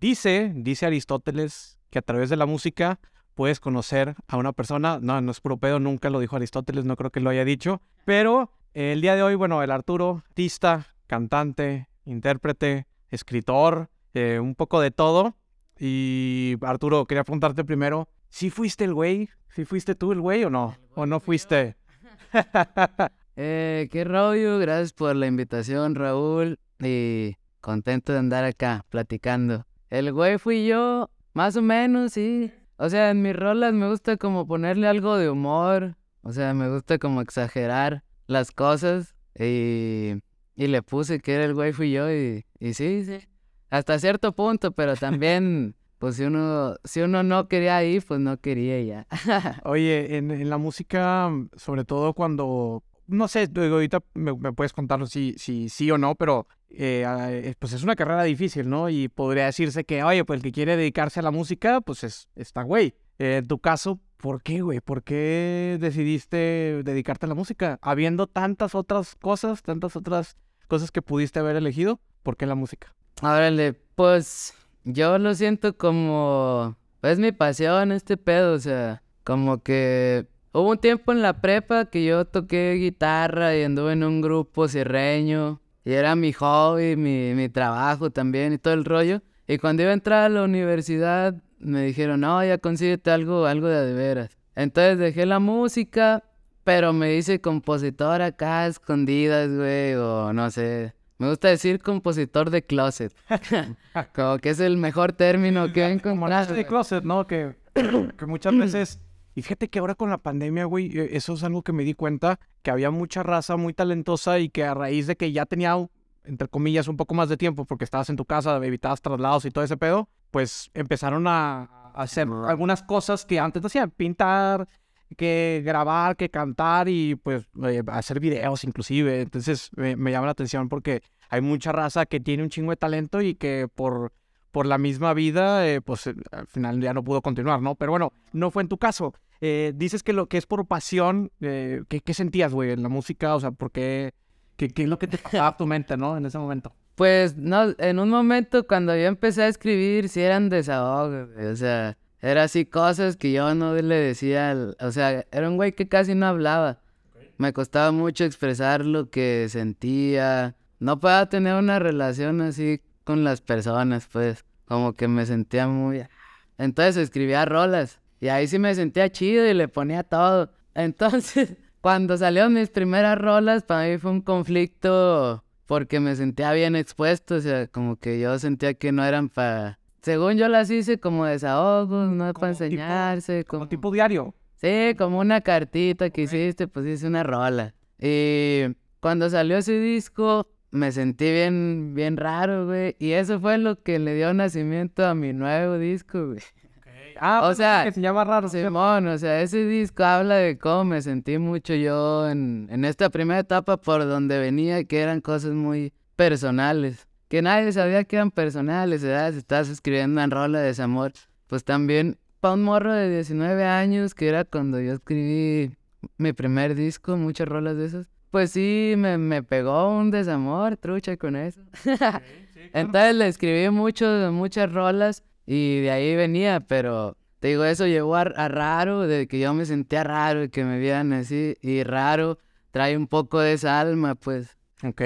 Dice, dice Aristóteles que a través de la música puedes conocer a una persona. No, no es puro pedo, nunca lo dijo Aristóteles, no creo que lo haya dicho. Pero el día de hoy, bueno, el Arturo, artista, cantante, intérprete, escritor, eh, un poco de todo. Y Arturo, quería preguntarte primero, ¿sí fuiste el güey? ¿Sí fuiste tú el güey o no? ¿O no fuiste? eh, qué rollo, gracias por la invitación, Raúl. Y contento de andar acá platicando. El güey fui yo, más o menos, sí. O sea, en mis rolas me gusta como ponerle algo de humor. O sea, me gusta como exagerar las cosas. Y, y le puse que era el güey fui yo y, y sí, sí. Hasta cierto punto, pero también, pues si uno, si uno no quería ir, pues no quería ya. Oye, en, en, la música, sobre todo cuando, no sé, ahorita me, puedes contar si, si sí o no, pero eh, pues es una carrera difícil, ¿no? Y podría decirse que, oye, pues el que quiere dedicarse a la música, pues es, está güey. Eh, en tu caso, ¿por qué, güey? ¿Por qué decidiste dedicarte a la música? Habiendo tantas otras cosas, tantas otras cosas que pudiste haber elegido, ¿por qué la música? Órale, pues yo lo siento como, es mi pasión este pedo, o sea, como que hubo un tiempo en la prepa que yo toqué guitarra y anduve en un grupo sierreño y era mi hobby, mi, mi trabajo también y todo el rollo. Y cuando iba a entrar a la universidad me dijeron, no, ya consíguete algo, algo de de veras. Entonces dejé la música, pero me hice compositor acá escondidas, güey, o no sé. Me gusta decir compositor de closet. como que es el mejor término que he encontrado. de closet, ¿no? Que, que muchas veces... Y fíjate que ahora con la pandemia, güey, e, eso es algo que me di cuenta, que había mucha raza muy talentosa y que a raíz de que ya tenía, entre comillas, un poco más de tiempo porque estabas en tu casa, evitabas traslados y todo ese pedo, pues empezaron a, hacer algunas cosas que antes no hacían, pintar, que grabar, que cantar y pues eh, hacer videos inclusive. Entonces me, me, llama la atención porque hay mucha raza que tiene un chingo de talento y que por, por la misma vida, eh, pues al final ya no pudo continuar, ¿no? Pero bueno, no fue en tu caso. Eh, dices que lo que es por pasión, eh, ¿qué, ¿qué, sentías, güey, en la música? O sea, ¿por qué? ¿Qué, qué es lo que te pasaba a tu mente, no? En ese momento. Pues, no, en un momento cuando yo empecé a escribir, sí eran desahogos, güey. O sea, era así cosas que yo no le decía, al, o sea, era un güey que casi no hablaba. Okay. Me costaba mucho expresar lo que sentía. No podía tener una relación así con las personas, pues. Como que me sentía muy... Entonces escribía rolas. Y ahí sí me sentía chido y le ponía todo. Entonces, cuando salieron mis primeras rolas, para mí fue un conflicto porque me sentía bien expuesto. O sea, como que yo sentía que no eran para... Según yo las hice como desahogos, no para enseñarse. Tipo, como... tipo diario. Sí, como una cartita que hiciste, pues hice una rola. Y cuando salió ese disco, me sentí bien, bien raro, güey. Y eso fue lo que le dio nacimiento a mi nuevo disco, güey. Ah, o pues, sea, que se llama raro. Simón, o sea, ese disco habla de cómo me sentí mucho yo en, en esta primera etapa por donde venía, que eran cosas muy personales. Que nadie sabía que eran personales, ¿verdad? Si estás escribiendo una rola de desamor. Pues también, para un morro de 19 años, que era cuando yo escribí mi primer disco, muchas rolas de esas. Pues sí, me, me pegó un desamor, trucha con eso. Entonces le escribí mucho, muchas rolas y de ahí venía, pero te digo, eso llegó a, raro, de que yo me sentía raro y que me vieran así, y raro trae un poco de esa alma, pues. Ok.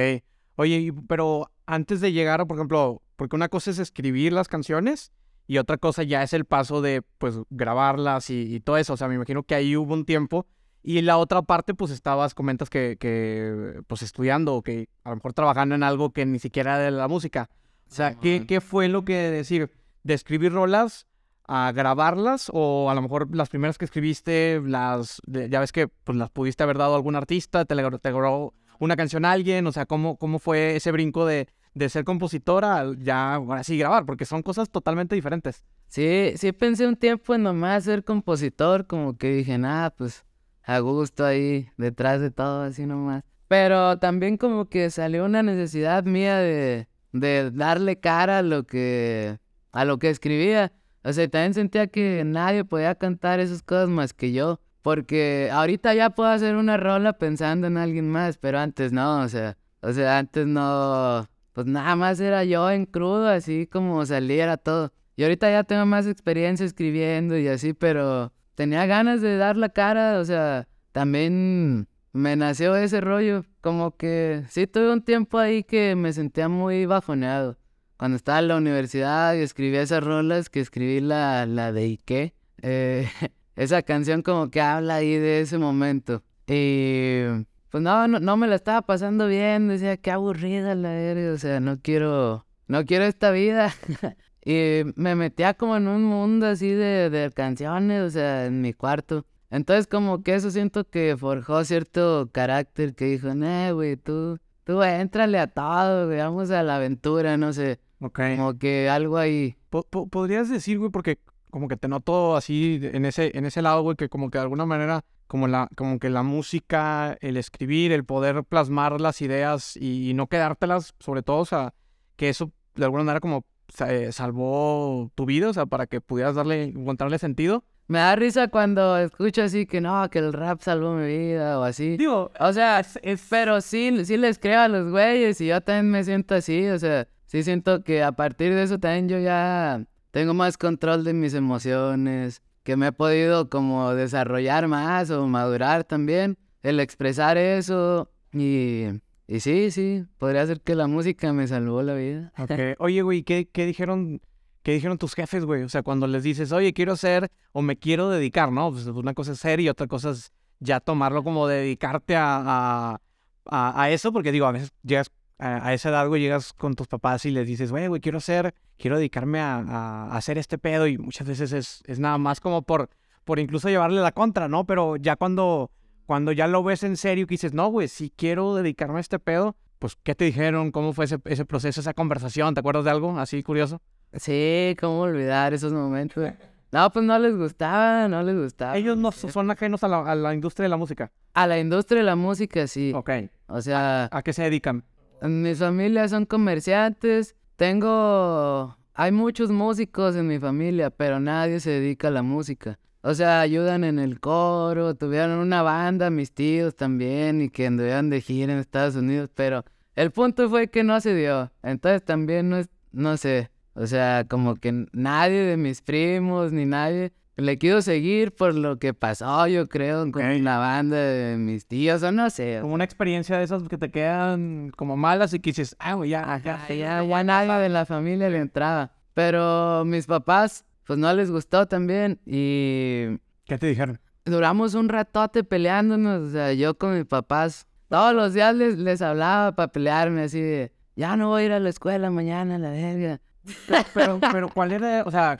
Oye, pero antes de llegar, por ejemplo, porque una cosa es escribir las canciones y otra cosa ya es el paso de, pues, grabarlas y, y todo eso. O sea, me imagino que ahí hubo un tiempo y la otra parte, pues estabas, comentas que, que pues estudiando o que a lo mejor trabajando en algo que ni siquiera era de la música. O sea, ¿qué, ¿qué, fue lo que decir? ¿De escribir rolas a grabarlas? O a lo mejor las primeras que escribiste, las ya ves que pues las pudiste haber dado a algún artista, te, te grabó una canción a alguien, o sea, ¿cómo, cómo fue ese brinco de, de ser compositora ya ahora sí grabar? Porque son cosas totalmente diferentes. Sí, sí pensé un tiempo en nomás ser compositor, como que dije, nada, pues a gusto ahí, detrás de todo, así nomás. Pero también como que salió una necesidad mía de, de darle cara a lo que, a lo que escribía. O sea, también sentía que nadie podía cantar esas cosas más que yo. Porque ahorita ya puedo hacer una rola pensando en alguien más, pero antes no, o sea, o sea, antes no, pues nada más era yo en crudo, así como saliera todo. Y ahorita ya tengo más experiencia escribiendo y así, pero tenía ganas de dar la cara, o sea, también me nació ese rollo, como que sí tuve un tiempo ahí que me sentía muy bajoneado. Cuando estaba en la universidad y escribí esas rolas, que escribí la, la de Ike, eh, esa canción como que habla ahí de ese momento. Y pues no, no, no me la estaba pasando bien, decía, qué aburrida la verga, o sea, no quiero, no quiero esta vida. y me metía como en un mundo así de, de canciones, o sea, en mi cuarto. Entonces como que eso siento que forjó cierto carácter que dijo, no, güey, tú, tú entrale a todo, güey, vamos a la aventura, no sé. Ok. Como que algo ahí. Po- po- podrías decir, güey, porque como que te noto así en ese, en ese lado, güey, que como que de alguna manera, como la, como que la música, el escribir, el poder plasmar las ideas y, no quedártelas, sobre todo, o sea, que eso de alguna manera como eh, salvó tu vida, o sea, para que pudieras darle, encontrarle sentido. Me da risa cuando escucho así que no, que el rap salvó mi vida o así. Digo, O sea, es, es- pero sí, sí les creo a los güeyes y yo también me siento así, o sea, sí siento que a partir de eso también yo ya tengo más control de mis emociones, que me he podido como desarrollar más o madurar también, el expresar eso y, y sí, sí, podría ser que la música me salvó la vida. Oye, güey, ¿qué, qué dijeron, qué dijeron tus jefes, güey? O sea, cuando les dices, oye, quiero ser o me quiero dedicar, ¿no? Pues una cosa es ser y otra cosa es ya tomarlo como dedicarte a, a, a- a eso, porque digo, a veces llegas a, a esa edad, güey, llegas con tus papás y les dices, güey, güey, quiero ser, quiero dedicarme a, a- a hacer este pedo y muchas veces es, es nada más como por, por incluso llevarle la contra, ¿no? Pero ya cuando, cuando ya lo ves en serio que dices, no, güey, si quiero dedicarme a este pedo, pues, ¿qué te dijeron? ¿Cómo fue ese, ese proceso, esa conversación? ¿Te acuerdas de algo así curioso? Sí, cómo olvidar esos momentos. No, pues no les gustaba, no les gustaba. Ellos no son ajenos a la, a la industria de la música. A la industria de la música, sí. Ok. O sea, ¿A qué se dedican? Mis familias son comerciantes. Tengo... Hay muchos músicos en mi familia, pero nadie se dedica a la música. O sea, ayudan en el coro, tuvieron una banda, mis tíos también, y que anduvieron de gira en Estados Unidos, pero el punto fue que no se dio. Entonces también no es, no sé, o sea, como que nadie de mis primos ni nadie le quiso seguir por lo que pasó, yo creo, con la banda de mis tíos, o no sé. Como una experiencia de esas que te quedan como malas y que dices, ah, güey, ya, ya, Ajá, ya, ya nadie de la familia le entraba. Pero mis papás, pues no les gustó también. Y ¿Qué te dijeron? duramos un ratote peleándonos. O sea, yo con mis papás, todos los días les, les hablaba para pelearme así de, ya no voy a ir a la escuela mañana, la verga. Pero, pero, pero, ¿cuál era, o sea,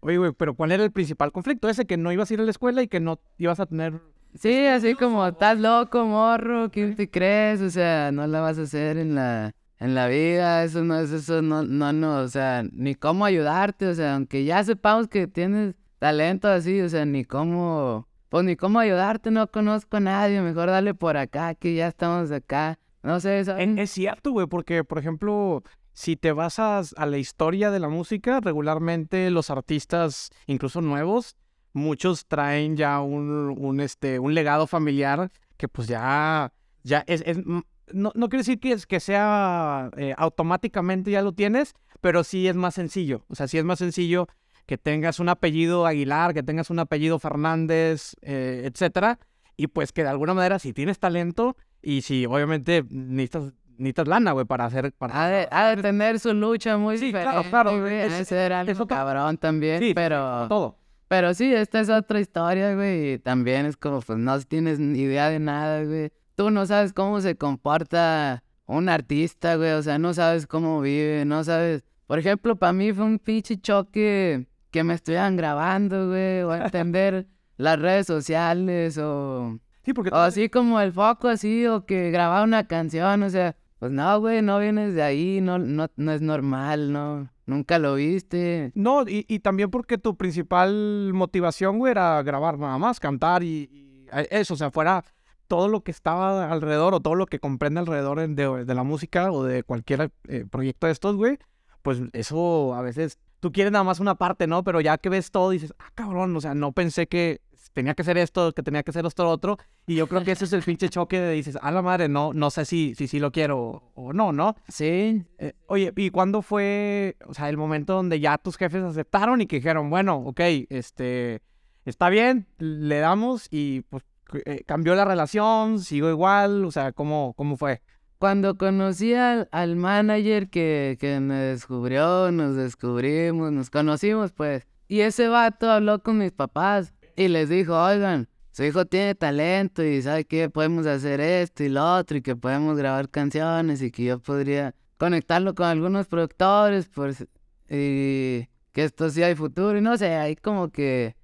oye, güey, pero ¿cuál era el principal conflicto? Ese que no ibas a ir a la escuela y que no ibas a tener... Sí, así como, estás loco, morro, ¿quién te crees? O sea, no la vas a hacer en la, en la vida, eso no es eso, no, no, no, o sea, ni cómo ayudarte, o sea, aunque ya sepamos que tienes talento así, o sea, ni cómo, pues ni cómo ayudarte, no conozco a nadie, mejor dale por acá, que ya estamos acá, no sé, ¿sabes? Es, es cierto, güey, porque, por ejemplo, si te vas a, la historia de la música, regularmente los artistas, incluso nuevos, muchos traen ya un, un, este, un legado familiar que pues ya, ya es, es- mm, no, no quiere decir que, es, que sea eh, automáticamente ya lo tienes, pero sí es más sencillo. O sea, sí es más sencillo que tengas un apellido Aguilar, que tengas un apellido Fernández, eh, etcétera, y pues que de alguna manera si tienes talento y si obviamente necesitas, necesitas lana, güey, para hacer... Para, Ha de, ha de tener su lucha muy Sí, claro, diferente, claro, güey, es- de ser algo cabrón también, Sí, pero... todo. Pero sí, esta es otra historia, güey. Y también es como, pues no tienes ni idea de nada, güey. Tú no sabes cómo se comporta un artista, güey. O sea, no sabes cómo vive, no sabes. Por ejemplo, para mí fue un pinche choque que me estuvieran grabando, güey. O entender las redes sociales o... Sí, porque... O así como el foco, así, o que grababa una canción, o sea... Pues no, güey, no vienes de ahí, no, no, no es normal, no. Nunca lo viste. No, y, y también porque tu principal motivación, güey, era grabar nada más, cantar y, eso, o sea, fuera todo lo que estaba alrededor o todo lo que comprende alrededor de, de la música o de cualquier eh, proyecto de estos, güey, pues eso a veces, tú quieres nada más una parte, ¿no? Pero ya que ves todo dices, ah, cabrón, o sea, no pensé que, tenía que ser esto, que tenía que ser esto otro. Y yo creo que ese es el pinche choque de dices, a la madre, no, no sé si, si, si lo quiero o no, ¿no? Sí. Eh, oye, ¿y cuándo fue, o sea, el momento donde ya tus jefes aceptaron y que dijeron, bueno, ok, este, está bien, le damos y pues eh, cambió la relación, sigo igual, o sea, ¿cómo, cómo fue? Cuando conocí al, al manager que, que me descubrió, nos descubrimos, nos conocimos, pues. Y ese vato habló con mis papás y les dijo, oigan, su hijo tiene talento y sabe que podemos hacer esto y lo otro y que podemos grabar canciones y que yo podría conectarlo con algunos productores pues, y que esto sí hay futuro y no sé, ahí como que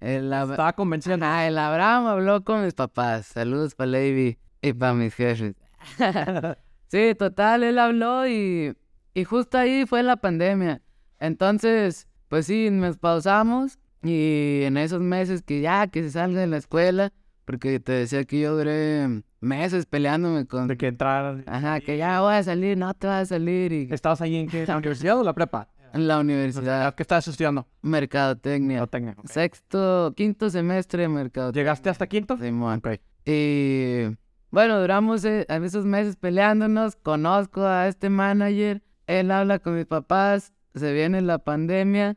el, Ab- Estaba convencido. Ah, el Abraham habló con mis papás. Saludos para Levi y para mis jefes. sí, total, él habló y, y justo ahí fue la pandemia. Entonces, pues sí, nos pausamos y en esos meses que ya, que se salga de la escuela, porque te decía que yo duré meses peleándome con... De que entrar. Ajá, que ya voy a salir, no te vas a salir y ¿Estabas ahí en qué? ¿La universidad o la prepa? en la universidad, ¿Qué estabas estudiando? mercadotecnia. No tengo. ok. Sexto, quinto semestre de mercadotecnia. ¿Llegaste hasta quinto? Simón. Ok. Y bueno, duramos eh, esos meses peleándonos. Conozco a este manager. Él habla con mis papás. Se viene la pandemia.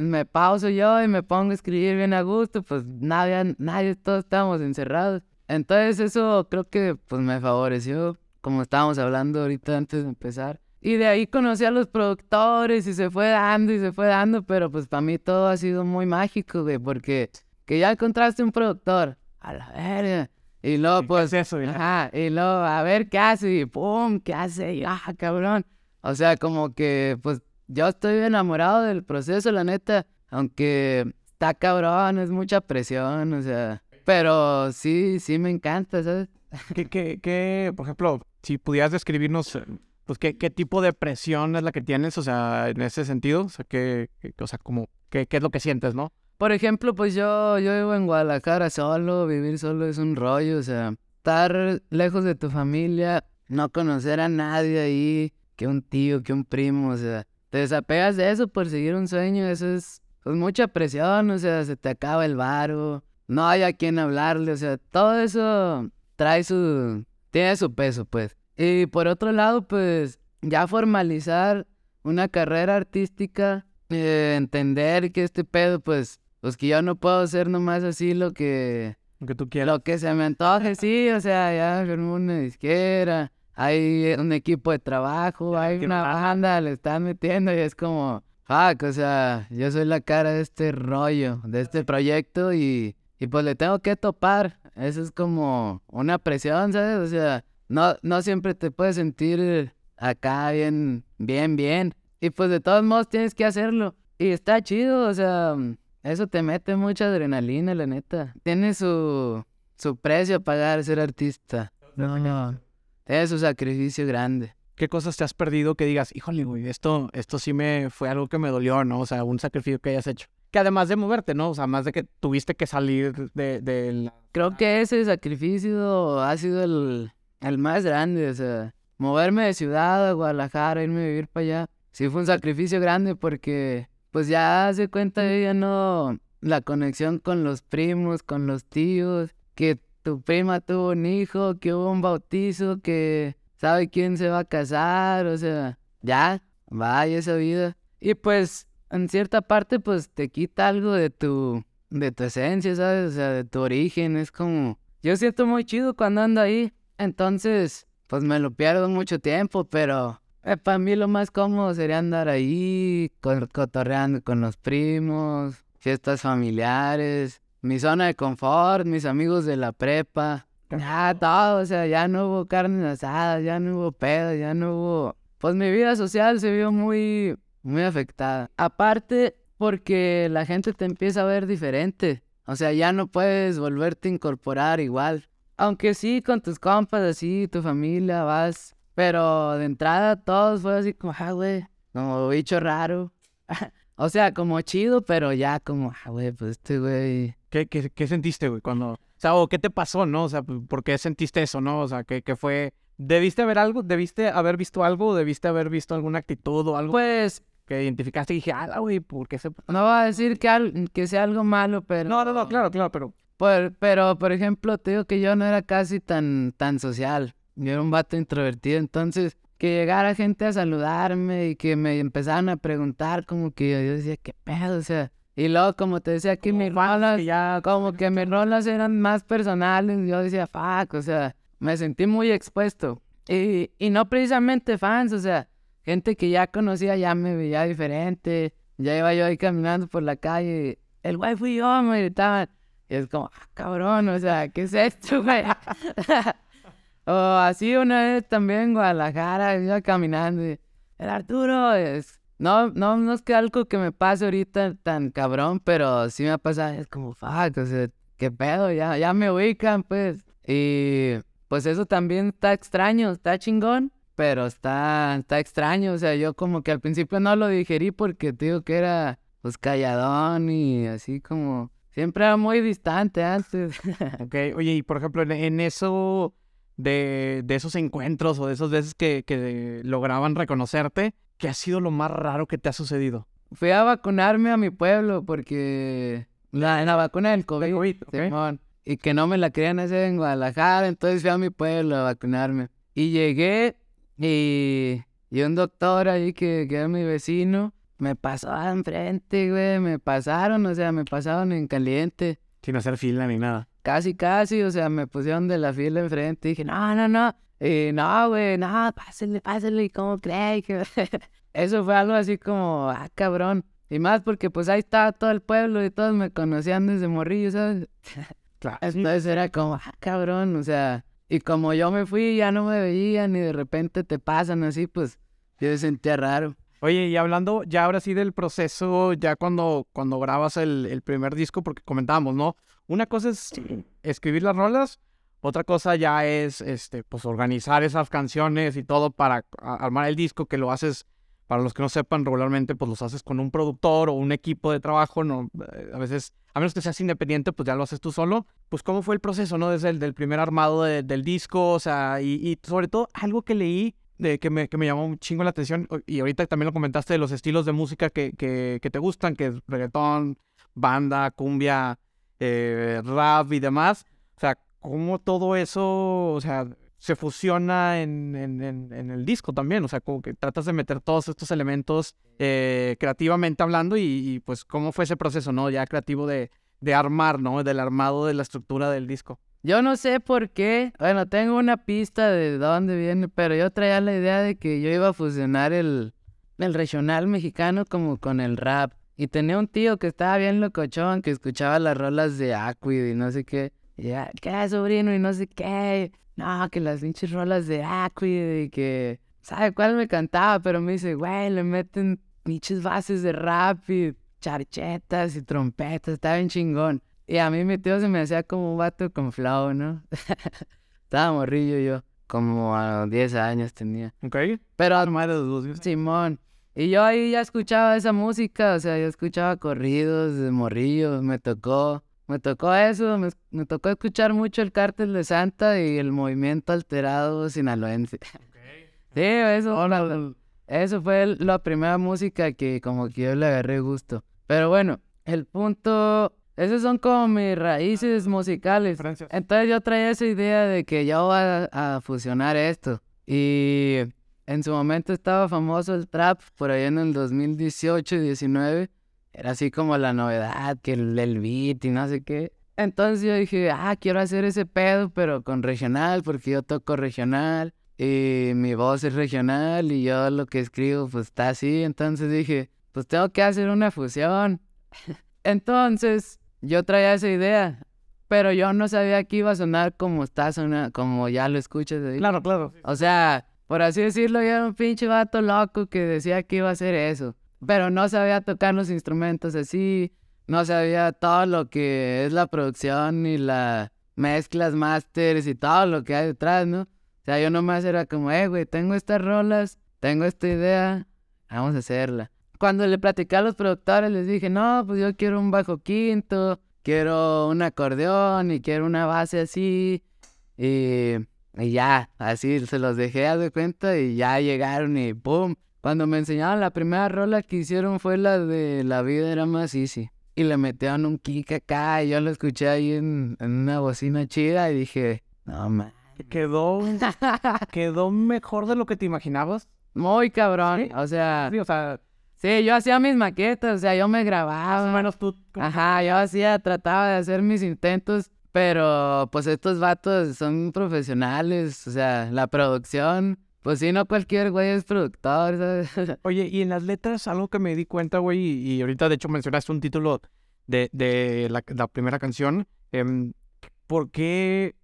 Me pauso yo y me pongo a escribir bien a gusto. Pues nadie, nadie, todos estábamos encerrados. Entonces eso creo que pues me favoreció. Como estábamos hablando ahorita antes de empezar. Y de ahí conocí a los productores y se fue dando y se fue dando. Pero pues para mí todo ha sido muy mágico, güey. Porque que ya encontraste un productor. A la verga. Y luego, ¿Qué pues, es eso? ajá, y luego, a ver qué hace, y pum, qué hace, y ah, cabrón. O sea, como que, pues, yo estoy enamorado del proceso, la neta, aunque está cabrón, es mucha presión, o sea, pero sí, sí me encanta, ¿sabes? ¿Qué, qué, qué, por ejemplo, si pudieras describirnos, pues, qué, qué tipo de presión es la que tienes, o sea, en ese sentido? O sea, qué, qué- o sea, como, qué, qué es lo que sientes, ¿no? Por ejemplo, pues yo, yo vivo en Guadalajara solo, vivir solo es un rollo, o sea, estar lejos de tu familia, no conocer a nadie ahí, que un tío, que un primo, o sea, te desapegas de eso por seguir un sueño, eso es pues, mucha presión, o sea, se te acaba el varo, no hay a quien hablarle, o sea, todo eso trae su, tiene su peso, pues. Y por otro lado, pues, ya formalizar una carrera artística, eh, entender que este pedo, pues, pues que yo no puedo hacer nomás así lo que, Lo que tú quieras. lo que se me antoje, sí, o sea, ya firmé una disquera, hay un equipo de trabajo, hay una banda, le están metiendo y es como, fuck, o sea, yo soy la cara de este rollo, de este proyecto y, y pues le tengo que topar, eso es como una presión, ¿sabes? O sea, no, no siempre te puedes sentir acá bien, bien, bien, y pues de todos modos tienes que hacerlo, y está chido, o sea, eso te mete mucha adrenalina, la neta. Tiene su, su precio a pagar ser artista. No, no. Tiene su sacrificio grande. ¿Qué cosas te has perdido que digas, híjole, güey, esto, esto sí me fue algo que me dolió, ¿no? O sea, un sacrificio que hayas hecho. Que además de moverte, ¿no? O sea, más de que tuviste que salir de, de la... Creo que ese sacrificio ha sido el, el más grande. O sea, moverme de ciudad a Guadalajara, irme a vivir para allá, sí fue un sacrificio grande porque, pues ya se cuenta, yo ya no. La conexión con los primos, con los tíos, que tu prima tuvo un hijo, que hubo un bautizo, que sabe quién se va a casar, o sea, ya, vaya esa vida. Y pues, en cierta parte, pues te quita algo de tu, de tu esencia, ¿sabes? O sea, de tu origen, es como, yo siento muy chido cuando ando ahí, entonces, pues me lo pierdo mucho tiempo, pero para mí lo más cómodo sería andar ahí, co- cotorreando con los primos, fiestas familiares, mi zona de confort, mis amigos de la prepa, ya todo, o sea, ya no hubo carne asada, ya no hubo pedo, ya no hubo... Pues mi vida social se vio muy, muy afectada. Aparte, porque la gente te empieza a ver diferente. O sea, ya no puedes volverte a incorporar igual. Aunque sí, con tus compas, así, tu familia, vas. Pero de entrada todos fue así como, ah, güey, como bicho raro. o sea, como chido, pero ya como, ah, güey, pues este güey... ¿Qué, qué, qué sentiste, güey, cuando... O sea, o qué te pasó, ¿no? O sea, ¿por qué sentiste eso, no? O sea, ¿qué, qué fue...? ¿Debiste haber algo? ¿Debiste haber visto algo? ¿O debiste haber visto alguna actitud o algo? Pues que identificaste y dije, ah, güey, ¿por qué se...? No voy a decir que, al- que sea algo malo, pero... No, no, no, claro, claro, pero... Por- pero, por ejemplo, te digo que yo no era casi tan, tan social. Yo era un vato introvertido, entonces que llegara gente a saludarme y que me empezaran a preguntar como que yo, yo decía, ¿qué pedo? O sea, y luego como te decía que mis rolas, que ya... como que mis rolas eran más personales, yo decía, fuck, o sea, me sentí muy expuesto. Y, y no precisamente fans, o sea, gente que ya conocía ya me veía diferente, ya iba yo ahí caminando por la calle, el güey fui yo, me gritaban. Y es como, ah, cabrón, o sea, ¿qué es esto, güey? o así una vez también en Guadalajara, iba caminando y, el Arturo es... No, no, no es que algo que me pase ahorita tan cabrón, pero sí me ha pasado, es como, fuck, o sea, qué pedo, ya, ya me ubican, pues. Y pues eso también está extraño, está chingón, pero está, está extraño, o sea, yo como que al principio no lo digerí porque digo que era, pues, calladón y así como... Siempre era muy distante antes. Ok, oye, y por ejemplo, en, en eso de, de esos encuentros o de esas veces que, que lograban reconocerte, ¿qué ha sido lo más raro que te ha sucedido? Fui a vacunarme a mi pueblo porque la, la vacuna del COVID, COVID, ok. Simón, y que no me la querían hacer en Guadalajara, entonces fui a mi pueblo a vacunarme. Y llegué y, y un doctor ahí que, que era mi vecino me pasó enfrente, güey, me pasaron, o sea, me pasaron en caliente. Sin hacer fila ni nada. Casi, casi, o sea, me pusieron de la fila enfrente y dije, no, no, no. Y no, güey, no, pásale, pásale, ¿cómo crees? que-?" Eso fue algo así como, ah, cabrón. Y más porque pues ahí estaba todo el pueblo y todos me conocían desde morrillo, ¿sabes? Claro. Entonces era como, ah, cabrón, o sea, y como yo me fui, ya no me veían y de repente te pasan así, pues yo me sentía raro. Oye, y hablando ya ahora sí del proceso, ya cuando, cuando grabas el, el primer disco, porque comentábamos, ¿no? Una cosa es escribir las rolas, otra cosa ya es, este, pues organizar esas canciones y todo para armar el disco, que lo haces, para los que no sepan, regularmente pues los haces con un productor o un equipo de trabajo, ¿no? Eh, A veces, a menos que seas independiente, pues ya lo haces tú solo. Pues cómo fue el proceso, ¿no? Desde el del primer armado de- del disco, o sea, y, y sobre todo algo que leí de que me, que me llamó un chingo la atención, y ahorita también lo comentaste de los estilos de música que, que, que te gustan, que es reggaetón, banda, cumbia, eh, rap y demás. O sea, cómo todo eso, o sea, se fusiona en, en, en- el disco también. O sea, como que tratas de meter todos estos elementos eh, creativamente hablando y, y, pues cómo fue ese proceso, ¿no? Ya creativo de, de armar, ¿no? Del armado de la estructura del disco. Yo no sé por qué, bueno, tengo una pista de dónde viene, pero yo traía la idea de que yo iba a fusionar el, el regional mexicano como con el rap. Y tenía un tío que estaba bien locochón, que escuchaba las rolas de Aquid y no sé qué. Ya, ¿qué sobrino? Y no sé qué. No, que las pinches rolas de Aquid y que... ¿Sabe cuál me cantaba? Pero me dice, güey, le meten pinches bases de rap y charchetas y trompetas, está bien chingón. Y a mí mi tío se me hacía como un vato con flow, ¿no? Estaba morrillo yo, como a 10 años tenía. ¿Ok? Pero Más de dos días. Simón. Y yo ahí ya escuchaba esa música, o sea, yo escuchaba corridos de morrillo, me tocó, me tocó eso, me, me tocó escuchar mucho el Cártel de Santa y el movimiento alterado sinaloense. Sí, eso, eso fue la primera música que como que yo le agarré gusto. Pero bueno, el punto, esos son como mis raíces musicales. Entonces yo traía esa idea de que yo voy a, a fusionar esto. Y en su momento estaba famoso el trap, por ahí en el 2018 y 19. Era así como la novedad, que el, el beat y no sé qué. Entonces yo dije, ah, quiero hacer ese pedo, pero con regional, porque yo toco regional. Y mi voz es regional y yo lo que escribo pues está así. Entonces dije, pues tengo que hacer una fusión. Entonces yo traía esa idea, pero yo no sabía que iba a sonar como está sonando, como ya lo escuchas ahí. Claro, claro. O sea, por así decirlo, yo era un pinche vato loco que decía que iba a hacer eso. Pero no sabía tocar los instrumentos así, no sabía todo lo que es la producción y las mezclas, masters y todo lo que hay detrás, ¿no? O sea, yo nomás era como, eh, güey, tengo estas rolas, tengo esta idea, vamos a hacerla. Cuando le platicé a los productores, les dije, no, pues yo quiero un bajo quinto, quiero un acordeón y quiero una base así. Y, y ya, así se los dejé haz de cuenta y ya llegaron y ¡pum! Cuando me enseñaron la primera rola que hicieron fue la de La vida era más easy. Y le metieron un kick acá y yo lo escuché ahí en, en una bocina chida y dije, no man. Quedó, quedó mejor de lo que te imaginabas. Muy cabrón. ¿Sí? O sea, Sí, o sea, sí, yo hacía mis maquetas, o sea, yo me grababa. más o menos tú. Ajá, yo hacía, trataba de hacer mis intentos, pero pues estos vatos son profesionales, o sea, la producción, pues sí, no cualquier güey es productor. Oye, y en las letras, algo que me di cuenta, güey, y, ahorita de hecho mencionaste un título de, de la, primera canción. em, ¿Por qué,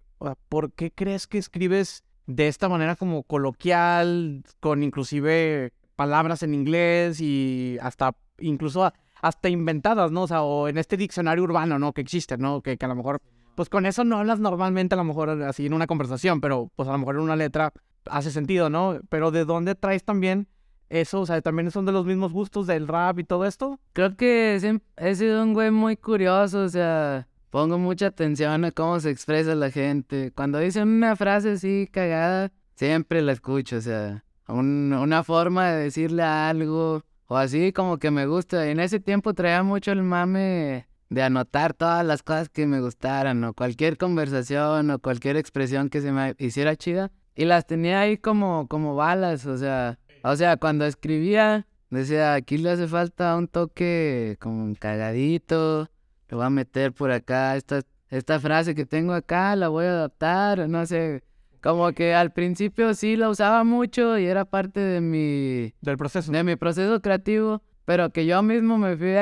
por qué crees que escribes de esta manera como coloquial, con inclusive palabras en inglés y hasta, incluso hasta inventadas, ¿no? O sea, o en este diccionario urbano, ¿no? Que existe, ¿no? Que a lo mejor, pues con eso no hablas normalmente, a lo mejor así en una conversación, pero pues a lo mejor en una letra hace sentido, ¿no? Pero ¿de dónde traes también eso? O sea, también son de los mismos gustos del rap y todo esto. Creo que he sido un güey muy curioso, o sea, pongo mucha atención a cómo se expresa la gente. Cuando dicen una frase así cagada, siempre la escucho, o sea, un- una forma de decirle algo, o así como que me gusta. Y en ese tiempo traía mucho el mame de anotar todas las cosas que me gustaran, o cualquier conversación, o cualquier expresión que se me hiciera chida. Y las tenía ahí como, como balas, o sea, o sea, cuando escribía, decía, aquí le hace falta un toque como cagadito, le voy a meter por acá, esta, esta frase que tengo acá, la voy a adaptar, no sé, como que al principio sí la usaba mucho y era parte de mi, Del proceso. de mi proceso creativo, pero que yo mismo me fui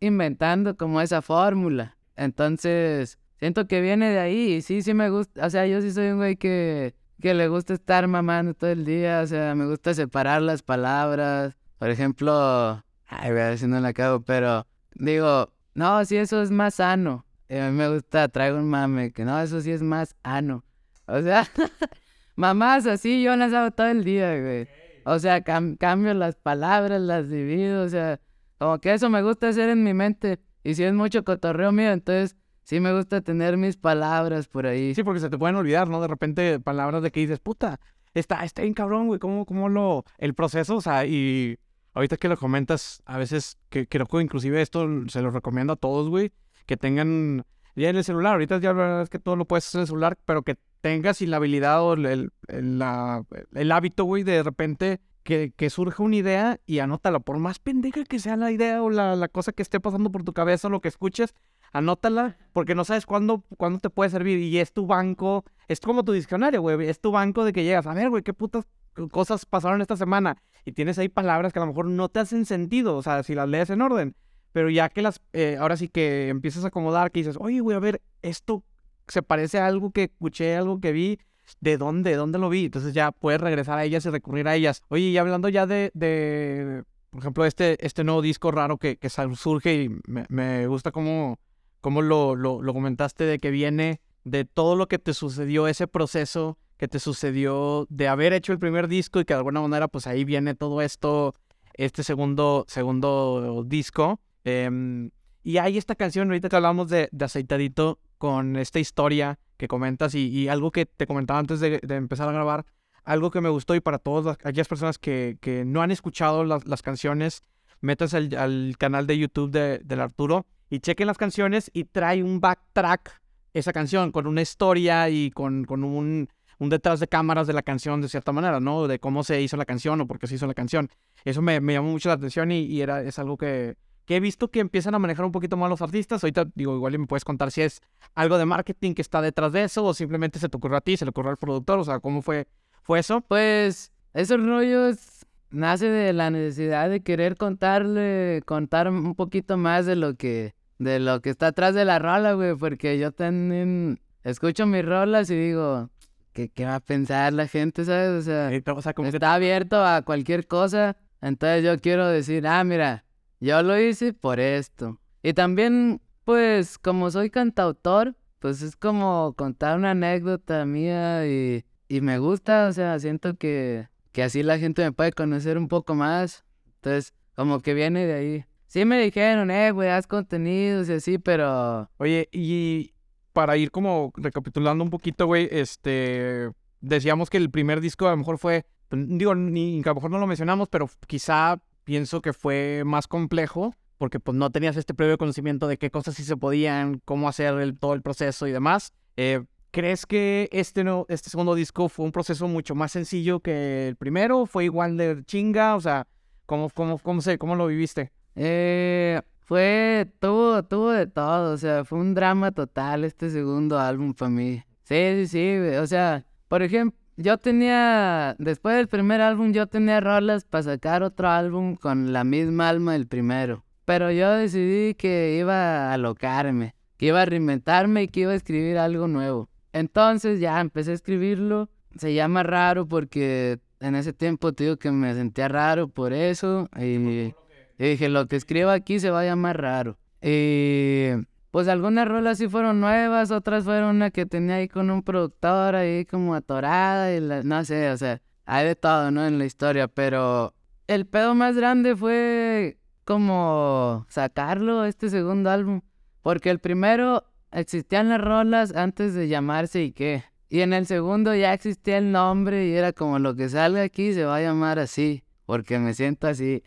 inventando como esa fórmula. Entonces, siento que viene de ahí y sí, sí me gusta, o sea, yo sí soy un güey que, que le gusta estar mamando todo el día, o sea, me gusta separar las palabras. Por ejemplo, ay, voy a ver si no la acabo, pero digo, no, sí, eso es más sano. Y a mí me gusta, traigo un mame, que no, eso sí es más ano. O sea, mamás así yo las hago todo el día, güey. O sea, cam- cambio las palabras, las divido, o sea, como que eso me gusta hacer en mi mente. Y si es mucho cotorreo mío, entonces sí me gusta tener mis palabras por ahí. Sí, porque se te pueden olvidar, ¿no? De repente palabras de que dices, puta, está, está bien cabrón, güey, ¿cómo, cómo lo, el proceso, o sea, y ahorita que lo comentas, a veces, que creo que inclusive esto se lo recomiendo a todos, güey, que tengan, ya en el celular, ahorita ya la verdad es que todo lo puedes hacer en el celular, pero que tengas y la habilidad o el, el, la- el hábito, güey, de repente que, que surja una idea y anótala, por más pendeja que sea la idea o la, la cosa que esté pasando por tu cabeza o lo que escuches, anótala, porque no sabes cuándo, cuándo te puede servir. Y es tu banco, es como tu diccionario, güey. Es tu banco de que llegas, a ver, güey, qué putas cosas pasaron esta semana. Y tienes ahí palabras que a lo mejor no te hacen sentido, o sea, si las lees en orden. Pero ya que las, eh, ahora sí que empiezas a acomodar, que dices, oye, güey, a ver, esto se parece a algo que escuché, algo que vi. ¿De dónde? ¿De dónde lo vi? Entonces ya puedes regresar a ellas y recurrir a ellas. Oye, y hablando ya de, de por ejemplo, este, este nuevo disco raro que, que surge y me, me gusta cómo, cómo lo, lo, lo comentaste de que viene de todo lo que te sucedió, ese proceso que te sucedió de haber hecho el primer disco y que de alguna manera pues ahí viene todo esto, este segundo, segundo disco. Em, y hay esta canción, ahorita que hablamos de, de Aceitadito, con esta historia que comentas y, algo que te comentaba antes de, empezar a grabar, algo que me gustó y para todas las- aquellas personas que, que no han escuchado las, las canciones, métanse al, al canal de YouTube de, del Arturo y chequen las canciones y trae un backtrack esa canción con una historia y con, con un, un detrás de cámaras de la canción de cierta manera, ¿no? De cómo se hizo la canción o por qué se hizo la canción. Eso me, me llamó mucho la atención y, y era, es algo que, que he visto que empiezan a manejar un poquito más los artistas. Ahorita, digo, igual me puedes contar si es algo de marketing que está detrás de eso o simplemente se te ocurrió a ti, se le ocurrió al productor, o sea, ¿cómo fue, fue eso? Pues esos rollos nace de la necesidad de querer contarle, contar un poquito más de lo que, de lo que está atrás de la rola, güey, porque yo también escucho mis rolas y digo, ¿qué, qué va a pensar la gente, sabes? O sea, O sea, como que está abierto a cualquier cosa, entonces yo quiero decir, ah, mira, yo lo hice por esto. Y también, pues, como soy cantautor, pues es como contar una anécdota mía y, y me gusta, o sea, siento que, que así la gente me puede conocer un poco más. Entonces, como que viene de ahí. Sí me dijeron, eh, güey, haz contenidos y así, pero Oye, y para ir como recapitulando un poquito, güey, este, decíamos que el primer disco a lo mejor fue digo, ni, a lo mejor no lo mencionamos, pero quizá pienso que fue más complejo porque pues no tenías este previo conocimiento de qué cosas sí se podían, cómo hacer el, todo el proceso y demás. Eh, ¿Crees que este, no, este segundo disco fue un proceso mucho más sencillo que el primero? ¿Fue igual de chinga? O sea, ¿cómo, cómo, cómo, sé, cómo lo viviste? Eh, fue, tuvo, tuvo de todo, o sea, fue un drama total este segundo álbum para mí. Sí, sí, sí, o sea, por ejemplo, yo tenía, después del primer álbum, yo tenía rolas para sacar otro álbum con la misma alma del primero. Pero yo decidí que iba a alocarme, que iba a reinventarme y que iba a escribir algo nuevo. Entonces ya empecé a escribirlo. Se llama raro porque en ese tiempo te digo que me sentía raro por eso. Y, dije, lo que escribo aquí se va a llamar raro. Y pues algunas rolas sí fueron nuevas, otras fueron una que tenía ahí con un productor ahí como atorada y no sé, o sea, hay de todo, ¿no? En la historia, pero el pedo más grande fue como sacarlo, este segundo álbum, porque el primero existían las rolas antes de llamarse y qué. Y en el segundo ya existía el nombre y era como lo que salga aquí se va a llamar así, porque me siento así.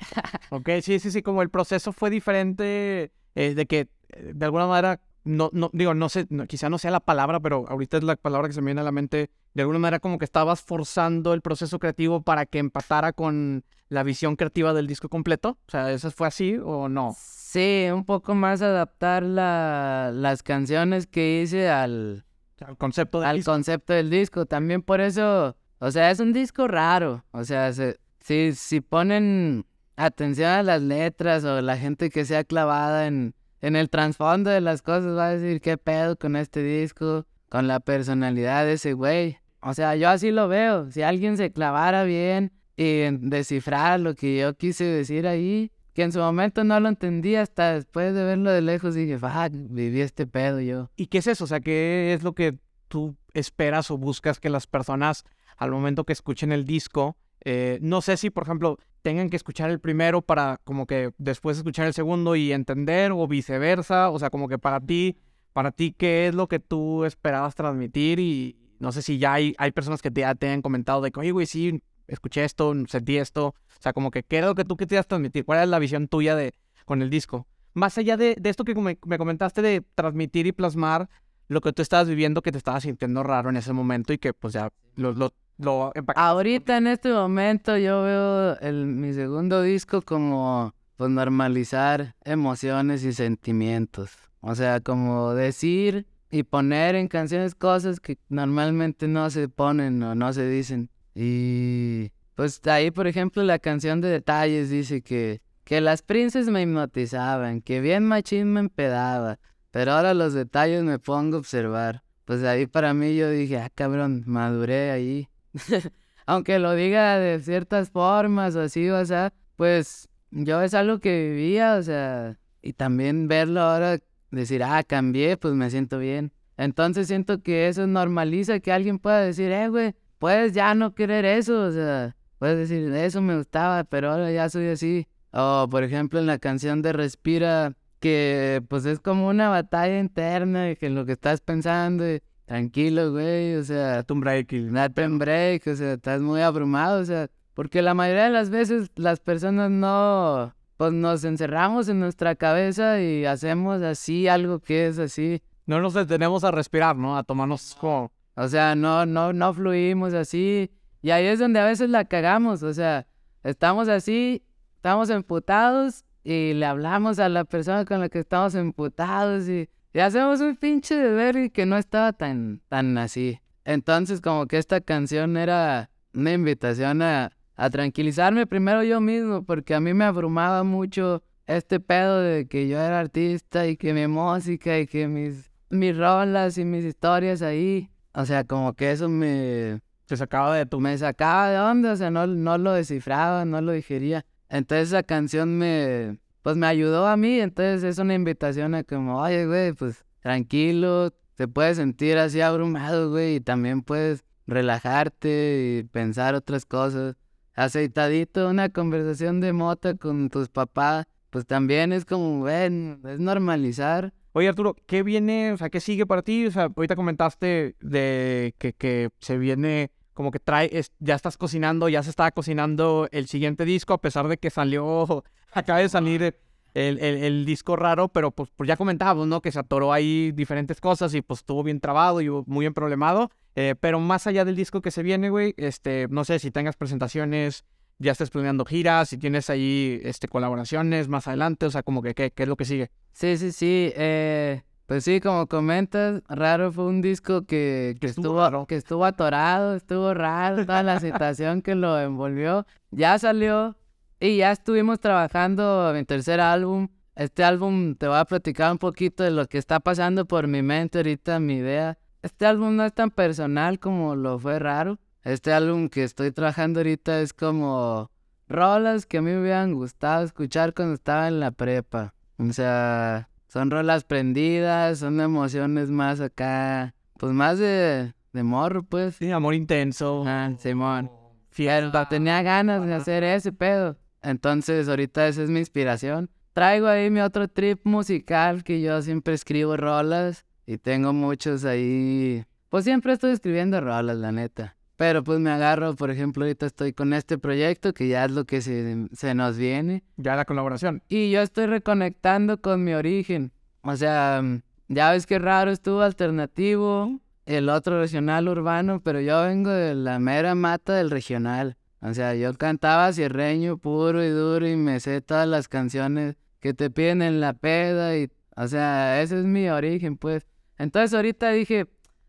ok, sí, sí, sí, como el proceso fue diferente, eh, de que de alguna manera, no, no, digo, no sé, quizá no sea la palabra, pero ahorita es la palabra que se me viene a la mente, de alguna manera como que estabas forzando el proceso creativo para que empatara con la visión creativa del disco completo. O sea, ¿eso fue así o no? Sí, un poco más adaptar la, las canciones que hice al, al concepto del al concepto del disco. También por eso, o sea, es un disco raro. O sea, si, si ponen atención a las letras o la gente que sea clavada en, en el trasfondo de las cosas va a decir qué pedo con este disco, con la personalidad de ese güey. O sea, yo así lo veo. Si alguien se clavara bien y descifrar lo que yo quise decir ahí, que en su momento no lo entendí hasta después de verlo de lejos dije, fuck, viví este pedo yo. ¿Y qué es eso? O sea, ¿qué es lo que tú esperas o buscas que las personas al momento que escuchen el disco, eh, no sé si, por ejemplo, tengan que escuchar el primero para como que después escuchar el segundo y entender o viceversa, o sea, como que para ti, para ti, ¿qué es lo que tú esperabas transmitir? Y no sé si ya hay, hay personas que te, ya te han comentado de que, oye, güey, sí, escuché esto, sentí esto. O sea, como que, ¿qué es lo que tú querías transmitir? ¿Cuál es la visión tuya de, con el disco? Más allá de, de esto que me, me, comentaste de transmitir y plasmar lo que tú estabas viviendo, que te estabas sintiendo raro en ese momento y que pues ya lo, lo, lo Ahorita en este momento yo veo el, mi segundo disco como pues normalizar emociones y sentimientos. O sea, como decir y poner en canciones cosas que normalmente no se ponen o no se dicen. Y pues ahí, por ejemplo, la canción de detalles dice que, que las princes me hipnotizaban, que bien machín me empedaba, pero ahora los detalles me pongo a observar. Pues ahí para mí yo dije, ah, cabrón, maduré ahí. Aunque lo diga de ciertas formas o así, o sea, pues yo es algo que vivía, o sea, y también verlo ahora, decir, ah, cambié, pues me siento bien. Entonces siento que eso normaliza que alguien pueda decir, eh, güey, puedes ya no querer eso, o sea, puedes decir, eso me gustaba, pero ahora ya soy así. O, por ejemplo, en la canción de Respira, que pues es como una batalla interna, que lo que estás pensando, tranquilo, güey, o sea, un break, un break, o sea, estás muy abrumado, o sea, porque la mayoría de las veces las personas no, pues nos encerramos en nuestra cabeza y hacemos así algo que es así. No nos detenemos a respirar, ¿no? A tomarnos como o sea, no, no, no fluimos así. Y ahí es donde a veces la cagamos. O sea, estamos así, estamos emputados y le hablamos a la persona con la que estamos emputados y, hacemos un pinche deber y que no estaba tan, tan así. Entonces, como que esta canción era una invitación a, a tranquilizarme primero yo mismo, porque a mí me abrumaba mucho este pedo de que yo era artista y que mi música y que mis, mis rolas y mis historias ahí o sea, como que eso me... Se sacaba de tu... Me sacaba de onda, o sea, no, no lo descifraba, no lo digería. Entonces esa canción me... Pues me ayudó a mí, entonces es una invitación a como, oye, güey, pues tranquilo, te puedes sentir así abrumado, güey, y también puedes relajarte y pensar otras cosas. Aceitadito, una conversación de mota con tus papás, pues también es como, ven, es normalizar Oye, Arturo, ¿qué viene, o sea, qué sigue para ti? O sea, ahorita comentaste de que, que se viene como que trae, es- ya estás cocinando, ya se estaba cocinando el siguiente disco, a pesar de que salió, acaba de salir el, el- el- disco raro, pero pues, pues ya comentábamos, ¿no? Que se atoró ahí diferentes cosas y pues estuvo bien trabado y muy bien problemado. Eh, pero más allá del disco que se viene, güey, este, no sé si tengas presentaciones, ya estés planeando giras, si tienes ahí este, colaboraciones más adelante, o sea, como que qué, qué es lo que sigue. Sí, sí, sí. Eh, pues sí, como comentas, Raro fue un disco que, que estuvo que estuvo atorado, estuvo raro, toda la situación que lo envolvió. Ya salió y ya estuvimos trabajando mi tercer álbum. Este álbum te voy a platicar un poquito de lo que está pasando por mi mente ahorita, mi idea. Este álbum no es tan personal como lo fue Raro. Este álbum que estoy trabajando ahorita es como rolas que a mí me hubieran gustado escuchar cuando estaba en la prepa. O sea, son rolas prendidas, son emociones más acá, pues más de, de morro, pues. Sí, amor intenso. Ah, Simón. Fiesta. Tenía ganas de hacer ese pedo. Entonces, ahorita esa es mi inspiración. Traigo ahí mi otro trip musical que yo siempre escribo rolas y tengo muchos ahí. Pues siempre estoy escribiendo rolas, la neta. Pero pues me agarro, por ejemplo, ahorita estoy con este proyecto que ya es lo que se, se nos viene. Ya la colaboración. Y yo estoy reconectando con mi origen. O sea, mm, ya ves que raro estuvo alternativo, el otro regional urbano, pero yo vengo de la mera mata del regional. O sea, yo cantaba cierreño puro y duro y me sé todas las canciones que te piden en la peda y, o sea, ese es mi origen, pues. Entonces ahorita dije,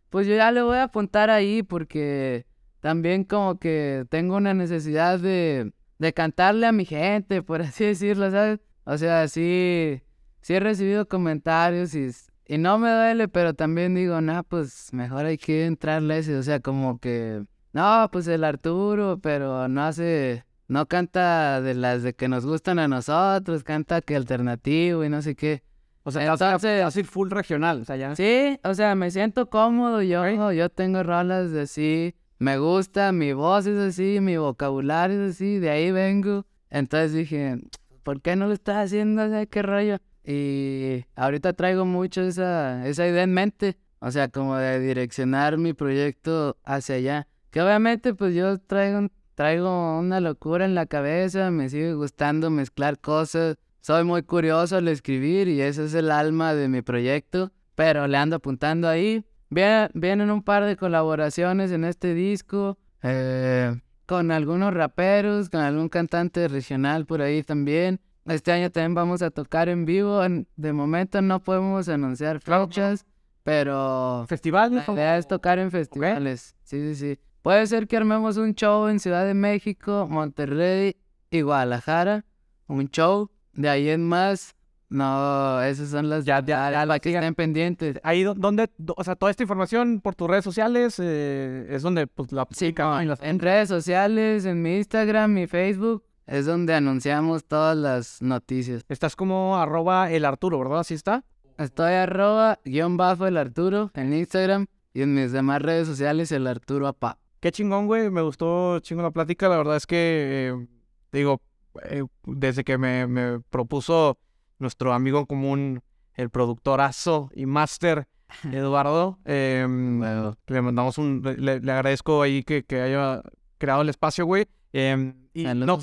pues yo ya le voy a apuntar ahí porque también como que tengo una necesidad de, de cantarle a mi gente, por así decirlo, ¿sabes? O sea, sí, sí he recibido comentarios y, y no me duele, pero también digo, no, pues mejor hay que entrarle ese, o sea, como que, no, pues el Arturo, pero no hace, no canta de las de que nos gustan a nosotros, canta que alternativo y no sé qué. O sea, Entonces- hace full regional. O sea, ya. Sí, o sea, me siento cómodo yo, yo tengo rolas de así, me gusta, mi voz es así, mi vocabulario es así, de ahí vengo. Entonces dije, ¿por qué no lo estás haciendo? ¿Qué rollo? Y ahorita traigo mucho esa, esa idea en mente, o sea, como de direccionar mi proyecto hacia allá. Que obviamente pues yo traigo, traigo una locura en la cabeza, me sigue gustando mezclar cosas, soy muy curioso al escribir y ese es el alma de mi proyecto, pero le ando apuntando ahí. Vienen, vienen un par de colaboraciones en este disco, eh, con algunos raperos, con algún cantante regional por ahí también. Este año también vamos a tocar en vivo. en- de momento no podemos anunciar fechas, pero Festival. la idea es tocar en festivales. Sí, sí, sí. Puede ser que armemos un show en Ciudad de México, Monterrey y Guadalajara. Un show. De ahí en más. No, esas son las. Ya, ya, ya, que estén pendientes. Ahí do- donde, do- o sea, toda esta información por tus redes sociales eh, es donde pues la Sí, ¿no? Y las- en redes sociales, en mi Instagram, mi Facebook, es donde anunciamos todas las noticias. Estás como arroba el Arturo, ¿verdad? Así está. Estoy arroba guion bajo el Arturo en Instagram y en mis demás redes sociales el Arturo Apa. Qué chingón, güey. Me gustó chingo la plática. La verdad es que, eh, digo, eh, desde que me, me propuso nuestro amigo en común, el productorazo y máster Eduardo, eh, le mandamos un. Le, le agradezco ahí que, que haya creado el espacio, güey. Eh, y no,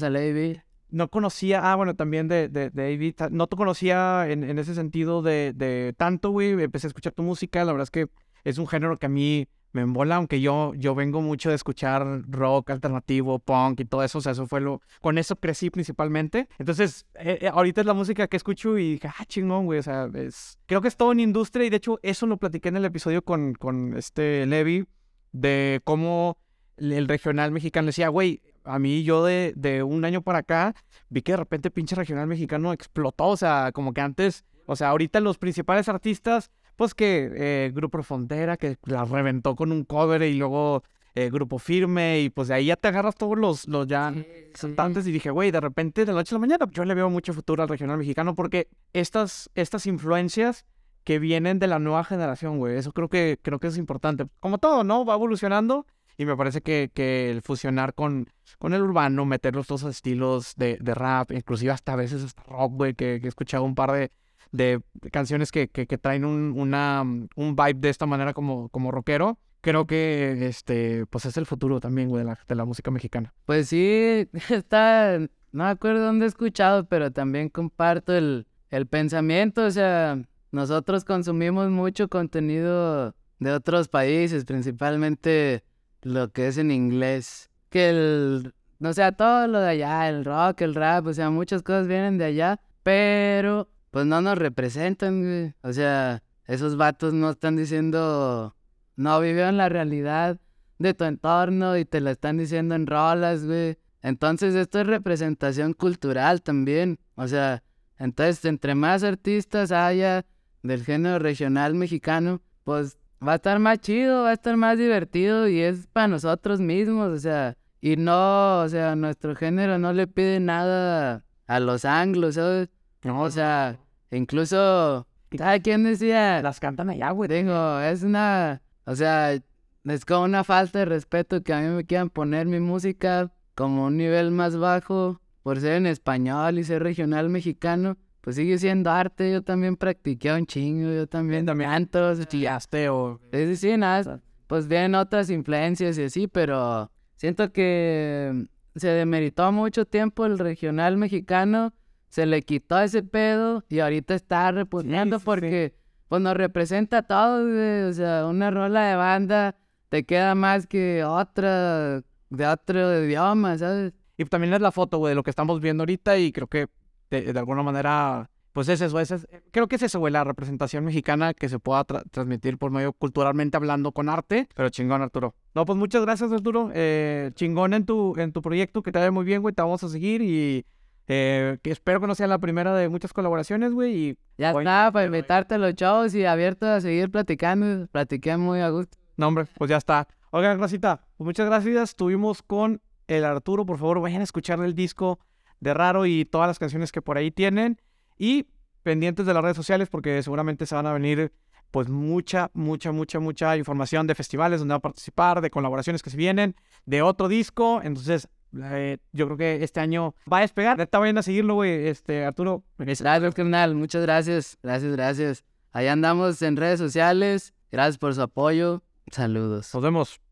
no conocía, ah, bueno, también de, de, de no te conocía en, en ese sentido de, de tanto, güey, empecé a escuchar tu música, la verdad es que es un género que a mí me embola, aunque yo, yo vengo mucho de escuchar rock alternativo, punk y todo eso, o sea, eso fue lo, con eso crecí principalmente, entonces, eh, eh, ahorita es la música que escucho y dije, ah, chingón, güey, o sea, es, creo que es todo en industria y de hecho eso lo platiqué en el episodio con, con este Levi, de cómo el regional mexicano decía, güey, a mí yo de, de un año para acá vi que de repente pinche regional mexicano explotó, o sea, como que antes, o sea, ahorita los principales artistas, pues que eh, Grupo Frontera, que la reventó con un cover y luego eh, Grupo Firme y pues de ahí ya te agarras todos los, los ya cantantes y dije, güey, de repente de la noche a la mañana yo le veo mucho futuro al regional mexicano porque estas, estas influencias que vienen de la nueva generación, güey, eso creo que, creo que es importante. Como todo, ¿no? Va evolucionando y me parece que, que el fusionar con, con el urbano, meter los dos estilos de, de rap, inclusive hasta a veces hasta rock, güey, que, que he escuchado un par de, de canciones que, que, traen un, una, un vibe de esta manera como, como rockero, creo que este, pues es el futuro también, güey, de la, de la música mexicana. Pues sí, está, no me acuerdo dónde he escuchado, pero también comparto el, el pensamiento, o sea, nosotros consumimos mucho contenido de otros países, principalmente lo que es en inglés, que el, no sea, todo lo de allá, el rock, el rap, o sea, muchas cosas vienen de allá, pero pues no nos representan, güey. O sea, esos vatos no están diciendo, no vivieron la realidad de tu entorno y te la están diciendo en rolas, güey. Entonces esto es representación cultural también. O sea, entonces entre más artistas haya del género regional mexicano, pues va a estar más chido, va a estar más divertido y es para nosotros mismos, o sea, y no, o sea, nuestro género no le pide nada a los anglos, ¿sabes? O sea, incluso, ¿sabes quién decía? Las cantan allá, güey. Digo, es una, o sea, es como una falta de respeto que a mí me quieran poner mi música como un nivel más bajo por ser en español y ser regional mexicano pues sigue siendo arte. Yo también practiqué un chingo, yo también, también canto. Chillaste o... Sí, sí, nada. Pues vienen otras influencias y así, pero siento que se demeritó mucho tiempo el regional mexicano. Se le quitó ese pedo y ahorita está repugnando porque pues nos representa a todos, O sea, una rola de banda te queda más que otra de otro idioma, ¿sabes? Y también es la foto, güey, de lo que estamos viendo ahorita y creo que de, alguna manera, pues es eso, es, creo que es eso, güey, la representación mexicana que se pueda transmitir por medio culturalmente hablando con arte, pero chingón, Arturo. No, pues muchas gracias, Arturo. Eh, chingón en tu, en tu proyecto, que te vaya muy bien, güey, te vamos a seguir y eh, que espero que no sea la primera de muchas colaboraciones, güey, y... Ya está, para invitarte a los shows y abierto a seguir platicando, platiqué muy a gusto. No, hombre, pues ya está. Oigan, Rosita, pues muchas gracias. Estuvimos con el Arturo. Por favor, vayan a escuchar el disco de Raro y todas las canciones que por ahí tienen. Y pendientes de las redes sociales porque seguramente se van a venir pues mucha, mucha, mucha, mucha información de festivales donde va a participar, de colaboraciones que se vienen, de otro disco. Entonces, eh, yo creo que este año va a despegar. Neta, vayan a seguirlo, güey, este, Arturo. Gracias, canal. Muchas gracias. Gracias, gracias. Ahí andamos en redes sociales. Gracias por su apoyo. Saludos. Nos vemos.